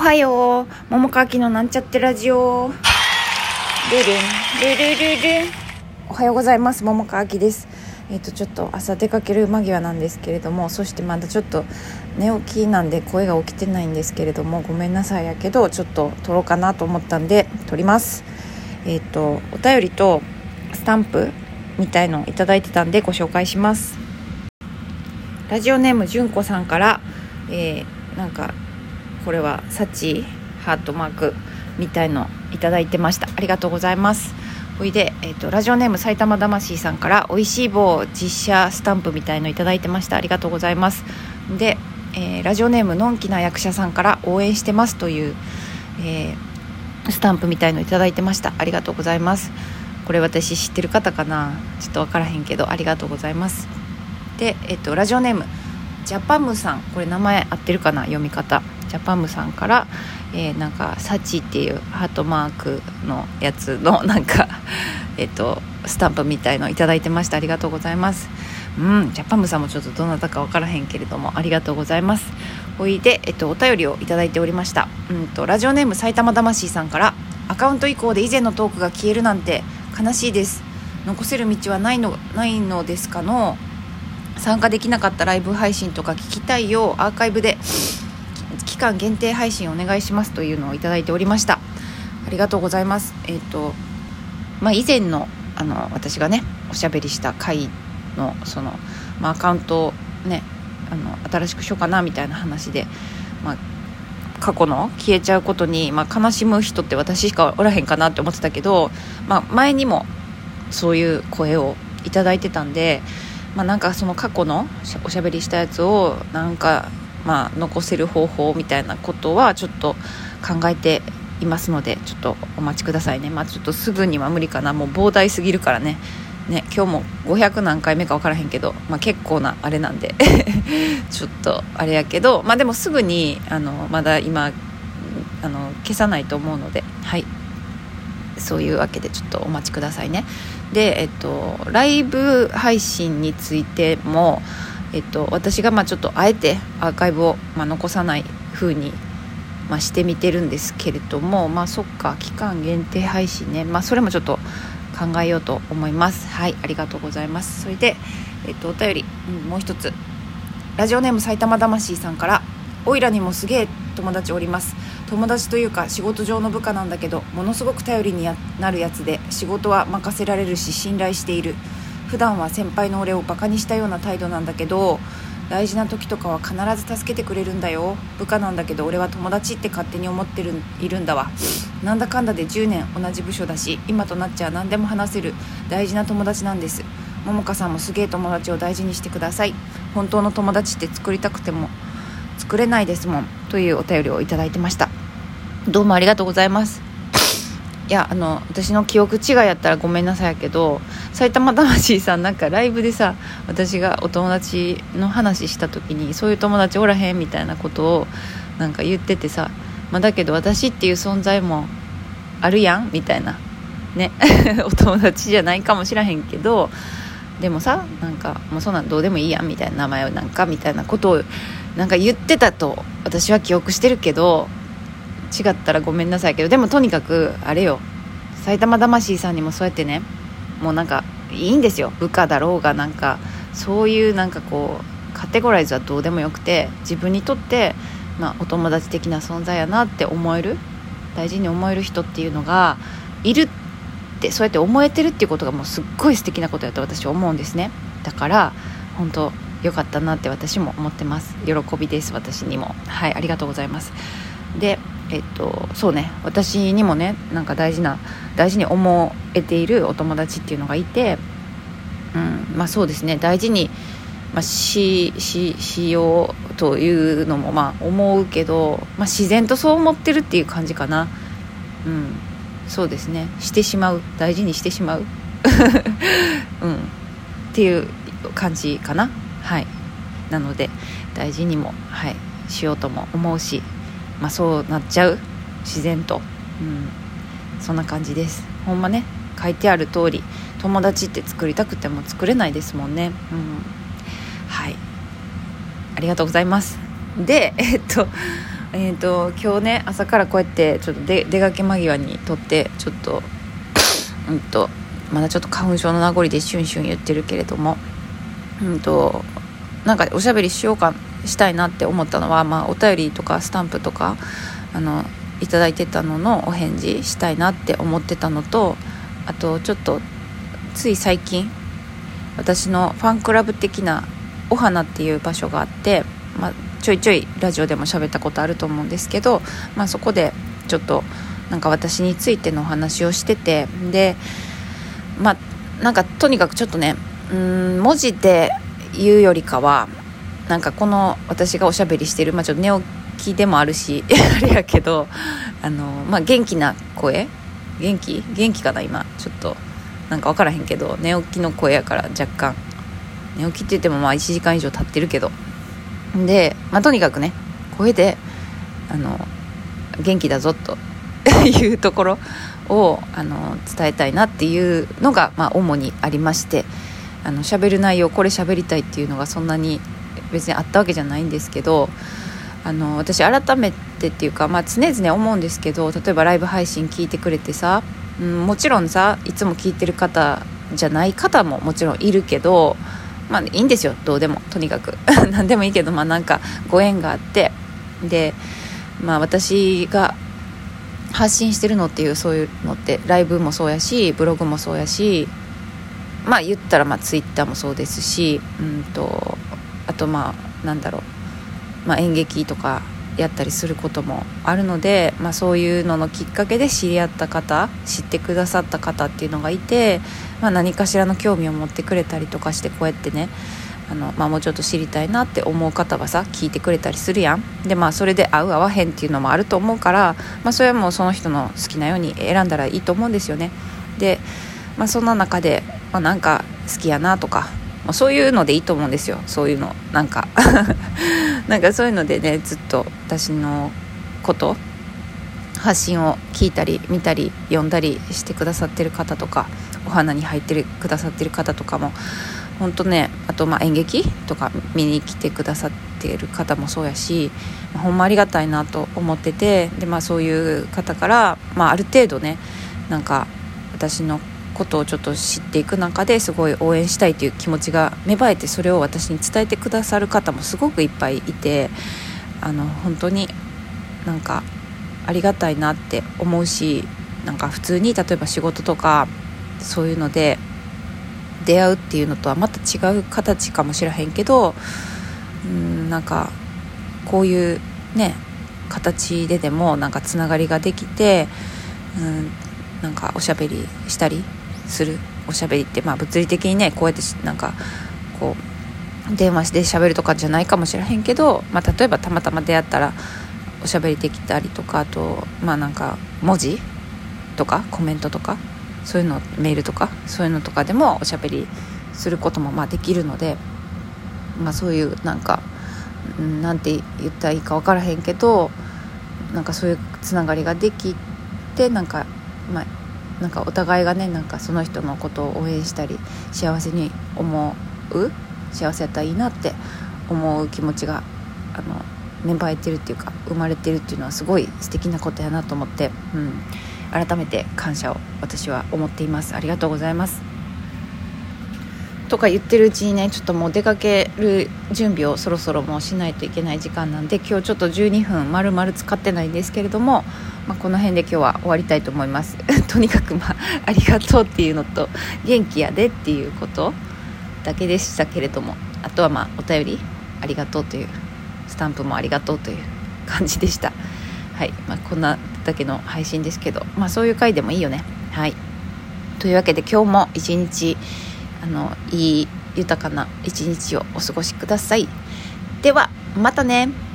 はよう。桃川きのなんちゃってラジオ。ルルン。ルルルルン。おはようございます。桃川きです。えっ、ー、とちょっと朝出かける間際なんですけれどもそしてまだちょっと寝起きなんで声が起きてないんですけれどもごめんなさいやけどちょっと撮ろうかなと思ったんで撮ります。えっ、ー、とお便りとスタンプみたいのをいただいてたんでご紹介します。ラジオネームじゅんこさんから、えー、なんかこれはサチハートマークみたいのいただいてました。ありがとうございます。おいで、えーと、ラジオネーム埼玉魂さんからおいしい棒実写スタンプみたいのいただいてました。ありがとうございます。で、えー、ラジオネームのんきな役者さんから応援してますという、えー、スタンプみたいのいただいてました。ありがとうございます。これ私知ってる方かな？ちょっと分からへんけどありがとうございます。で、えっ、ー、と、ラジオネームジャパムさん。これ名前合ってるかな？読み方。ジャパムさんから、えー、なんかサチっていうハートマークのやつの なんかえっとスタンプみたいのいいてました。ありがとうございます。うんジャパムさんもちょっとどなたか分からへんけれどもありがとうございます。おいで、えっと、お便りをいただいておりました。うんとラジオネーム埼玉魂さんからアカウント以降で以前のトークが消えるなんて悲しいです。残せる道はないのないのですかの参加できなかったライブ配信とか聞きたいよ。うアーカイブで間限定配信お願いしますというのをいただいておりました。ありがとうございます。えっ、ー、とまあ以前のあの私がねおしゃべりした回のその、まあ、アカウントをねあの新しくしようかなみたいな話で、まあ、過去の消えちゃうことに、まあ、悲しむ人って私しかおらへんかなって思ってたけど、まあ、前にもそういう声をいただいてたんでまあ、なんかその過去のおしゃべりしたやつをなんかまあ残せる方法みたいなことはちょっと考えていますのでちょっとお待ちくださいね。まあちょっとすぐには無理かな。もう膨大すぎるからね。ね今日も500何回目か分からへんけど、まあ、結構なあれなんで。ちょっとあれやけどまあでもすぐにあのまだ今あの消さないと思うのではい。そういうわけでちょっとお待ちくださいね。で、えっと、ライブ配信についても、えっと、私がまあちょっとあえてアーカイブをまあ残さない風にまあしてみてるんですけれどもまあそっか期間限定配信ね。まあそれもちょっと考えようと思います。はいありがとうございます。それで、えっと、お便り、うん、もう一つ。ラジオネーム埼玉魂さんから「おいらにもすげえ友達おります。友達というか仕事上の部下なんだけどものすごく頼りになるやつで仕事は任せられるし信頼している。普段は先輩の俺をバカにしたような態度なんだけど大事な時とかは必ず助けてくれるんだよ。部下なんだけど俺は友達って勝手に思ってるいるんだわ。なんだかんだで10年同じ部署だし今となっちゃ何でも話せる大事な友達なんです。桃花さんもすげえ友達を大事にしてください。本当の友達って作りたくても作れないですもん。というお便りをいただいてました。どうもありがとうございます。いやあの私の記憶違いやったらごめんなさいやけど埼玉魂さんなんかライブでさ私がお友達の話した時にそういう友達おらへんみたいなことをなんか言っててさ、ま、だけど私っていう存在もあるやんみたいな。ね。お友達じゃないかもしらへんけどでもさなんかもうそんなんどうでもいいやんみたいな名前をなんかみたいなことをなんか言ってたと私は記憶してるけど違ったらごめんなさいけどでもとにかくあれよ。埼玉魂さんにもそうやってねもうなんかいいんですよ。部下だろうがなんかそういうなんかこうカテゴライズはどうでもよくて自分にとって、まあ、お友達的な存在やなって思える大事に思える人っていうのがいるってそうやって思えてるっていうことがもうすっごい素敵なことやと私は思うんですね。だから本当良かったなって私も思ってます。喜びです私にも。はいありがとうございます。でえっとそうね。私にもねなんか大事な大事に思えているお友達っていうのがいてうんまあそうですね。大事に、まあ、しししようというのもまあ思うけど、まあ、自然とそう思ってるっていう感じかな。うん。そうですね。してしまう。大事にしてしまう。うん。っていう感じかな。はい。なので大事にもはいしようとも思うしまあそうなっちゃう自然と。うん。そんな感じです。ほんまね。書いてある通り友達って作りたくても作れないですもんね。うん。はい。ありがとうございます。でえっとえーと、今日ね朝からこうやってちょっと出出かけ間際に撮ってちょっとうんとまだちょっと花粉症の名残でシュンシュン言ってるけれどもうんとなんかおしゃべりしようかしたいなって思ったのは、まあ、お便りとかスタンプとかあのいただいてたののお返事したいなって思ってたのとあとちょっとつい最近私のファンクラブ的なお花っていう場所があって、まあ、ちょいちょいラジオでも喋ったことあると思うんですけど、まあ、そこでちょっとなんか私についてのお話をしててでまあなんかとにかくちょっとねうん文字で言うよりかはなんかこの私がおしゃべりしてる、まあ、ちょっと寝起きでもあるし あれやけどあの、まあ、元気な声？元気？元気かな今？ちょっとなんか分からへんけど寝起きの声やから若干。寝起きって言ってもまあ1時間以上経ってるけど。で、まあ、とにかくね声であの元気だぞと いうところをあの伝えたいなっていうのが、まあ、主にありましてあの喋る内容これ喋りたいっていうのがそんなに別にあったわけじゃないんですけどあの私改めてっていうか、まあ、常々思うんですけど例えばライブ配信聞いてくれてさ、うん、もちろんさいつも聞いてる方じゃない方ももちろんいるけどまあいいんですよ。どうでもとにかく。何でもいいけどまあなんかご縁があって。でまあ私が発信してるのっていうそういうのってライブもそうやしブログもそうやしまあ言ったらまあツイッターもそうですしうんととまあなんだろう、まあ、演劇とかやったりすることもあるので、まあ、そういうののきっかけで知り合った方知ってくださった方っていうのがいて、まあ、何かしらの興味を持ってくれたりとかしてこうやってねあの、まあ、もうちょっと知りたいなって思う方がさ聞いてくれたりするやん。でまあそれで合う合わへんっていうのもあると思うから、まあ、それはもうその人の好きなように選んだらいいと思うんですよね。で、まあ、そんな中で、まあ、なんか好きやなとか、そういうのでいいと思うんですよ。そういうのなんか。なんかそういうのでねずっと私のこと発信を聞いたり見たり読んだりしてくださってる方とかお花に入ってるくださってる方とかも本当ねあとま演劇とか見に来てくださってる方もそうやし、まあ、ほんまありがたいなと思っててで、まあ、そういう方から、まあ、ある程度ねなんか私のことをちょっと知っていく中ですごい応援したいという気持ちが芽生えてそれを私に伝えてくださる方もすごくいっぱいいてあの本当になんかありがたいなって思うしなんか普通に例えば仕事とかそういうので出会うっていうのとはまた違う形かもしれへんけどうんなんかこういうね形ででもなんかつながりができてうんなんかおしゃべりしたりするおしゃべりって。まあ物理的にねこうやってなんかこう電話して喋るとかじゃないかもしれへんけど、まあ、例えばたまたま出会ったらおしゃべりできたりとかあとまあなんか文字とかコメントとかそういうのメールとかそういうのとかでもおしゃべりすることもまあできるので、まあ、そういうなんかなんて言ったらいいか分からへんけどなんかそういうつながりができてなんか、まあ、なんかお互いがねなんかその人のことを応援したり幸せに思う幸せやったらいいなって思う気持ちがあの芽生えてるっていうか生まれてるっていうのはすごい素敵なことやなと思って、うん、改めて感謝を私は思っています。ありがとうございます。とか言ってるうちにねちょっともう出かける準備をそろそろもうしないといけない時間なんで今日ちょっと12分丸々使ってないんですけれども、まあ、この辺で今日は終わりたいと思います。とにかくまあありがとうっていうのと元気やでっていうことだけでしたけれどもあとはまあお便りありがとうというスタンプもありがとうという感じでした。はい、まあ、こんなだけの配信ですけどまあそういう回でもいいよね。はい。というわけで今日も一日あのいい豊かな一日をお過ごしください。ではまたね。